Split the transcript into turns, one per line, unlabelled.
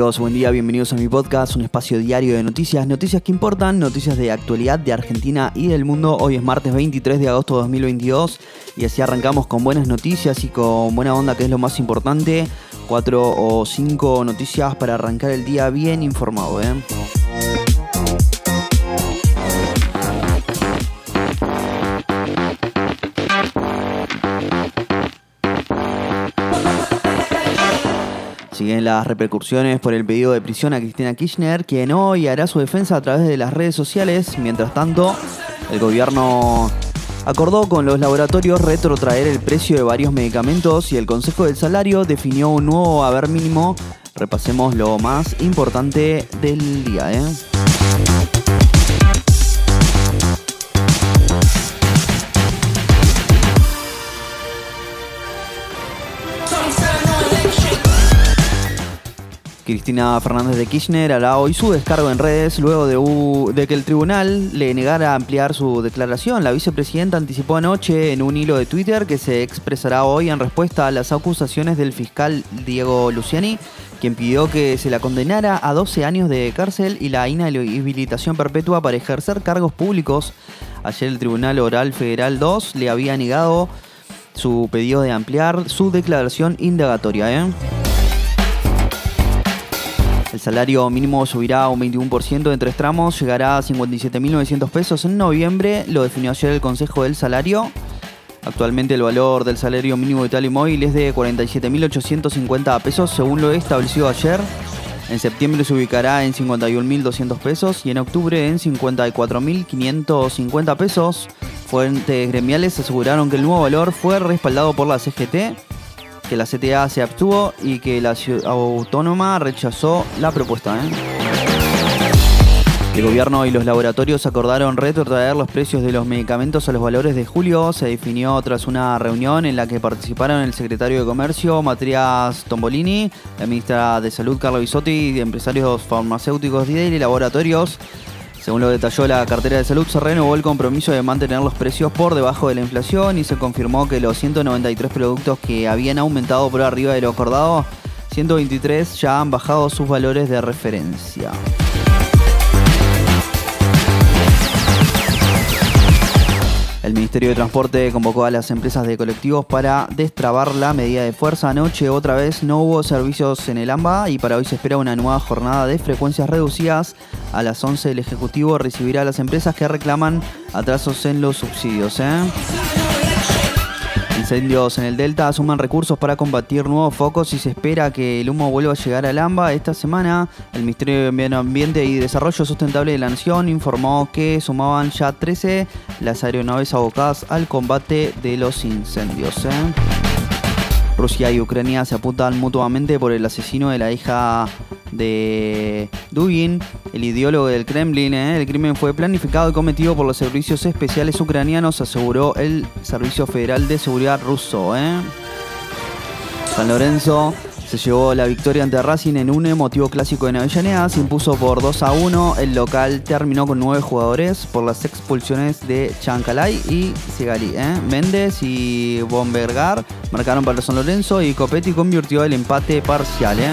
amigos? Buen día, bienvenidos a mi podcast, un espacio diario de noticias, noticias que importan, noticias de actualidad de Argentina y del mundo. Hoy es martes 23 de agosto de 2022 y así arrancamos con buenas noticias y con buena onda que es lo más importante. Cuatro o cinco noticias para arrancar el día bien informado. ¿eh? Siguen las repercusiones por el pedido de prisión a Cristina Kirchner, quien hoy hará su defensa a través de las redes sociales. Mientras tanto, el gobierno acordó con los laboratorios retrotraer el precio de varios medicamentos y el Consejo del Salario definió un nuevo haber mínimo. Repasemos lo más importante del día. ¿eh? Cristina Fernández de Kirchner hará hoy su descargo en redes luego de, que el tribunal le negara ampliar su declaración. La vicepresidenta anticipó anoche en un hilo de Twitter que se expresará hoy en respuesta a las acusaciones del fiscal Diego Luciani, quien pidió que se la condenara a 12 años de cárcel y la inhabilitación perpetua para ejercer cargos públicos. Ayer el Tribunal Oral Federal 2 le había negado su pedido de ampliar su declaración indagatoria. ¿eh? El salario mínimo subirá un 21% en tres tramos, llegará a 57.900 pesos en noviembre, lo definió ayer el Consejo del Salario. Actualmente el valor del salario mínimo vital y móvil es de 47.850 pesos según lo establecido ayer. En septiembre se ubicará en 51.200 pesos y en octubre en 54.550 pesos. Fuentes gremiales aseguraron que el nuevo valor fue respaldado por la CGT que la CTA se abstuvo y que la ciudad autónoma rechazó la propuesta. ¿eh? El gobierno y los laboratorios acordaron retrotraer los precios de los medicamentos a los valores de julio. Se definió tras una reunión en la que participaron el secretario de Comercio, Matías Tombolini, la ministra de Salud, Carla Bisotti, empresarios farmacéuticos y laboratorios. Según lo detalló la cartera de salud, se renovó el compromiso de mantener los precios por debajo de la inflación y se confirmó que los 193 productos que habían aumentado por arriba de lo acordado, 123 ya han bajado sus valores de referencia. Ministerio de Transporte convocó a las empresas de colectivos para destrabar la medida de fuerza. Anoche otra vez no hubo servicios en el AMBA y para hoy se espera una nueva jornada de frecuencias reducidas. A las 11 el Ejecutivo recibirá a las empresas que reclaman atrasos en los subsidios. ¿eh? Incendios en el Delta suman recursos para combatir nuevos focos y se espera que el humo vuelva a llegar al AMBA. Esta semana, el Ministerio de Medio Ambiente y Desarrollo Sustentable de la Nación informó que sumaban ya 13 las aeronaves abocadas al combate de los incendios. ¿eh? Rusia y Ucrania se apuntan mutuamente por el asesino de la hija de Dugin, el ideólogo del Kremlin. ¿eh? El crimen fue planificado y cometido por los servicios especiales ucranianos, aseguró el Servicio Federal de Seguridad ruso. ¿eh? San Lorenzo se llevó la victoria ante Racing en un emotivo clásico de Avellaneda. Se impuso por 2 a 1. El local terminó con 9 jugadores por las expulsiones de Chancalay y Segali. ¿eh? Méndez y Bombergar marcaron para San Lorenzo y Copetti convirtió el empate parcial. ¿eh?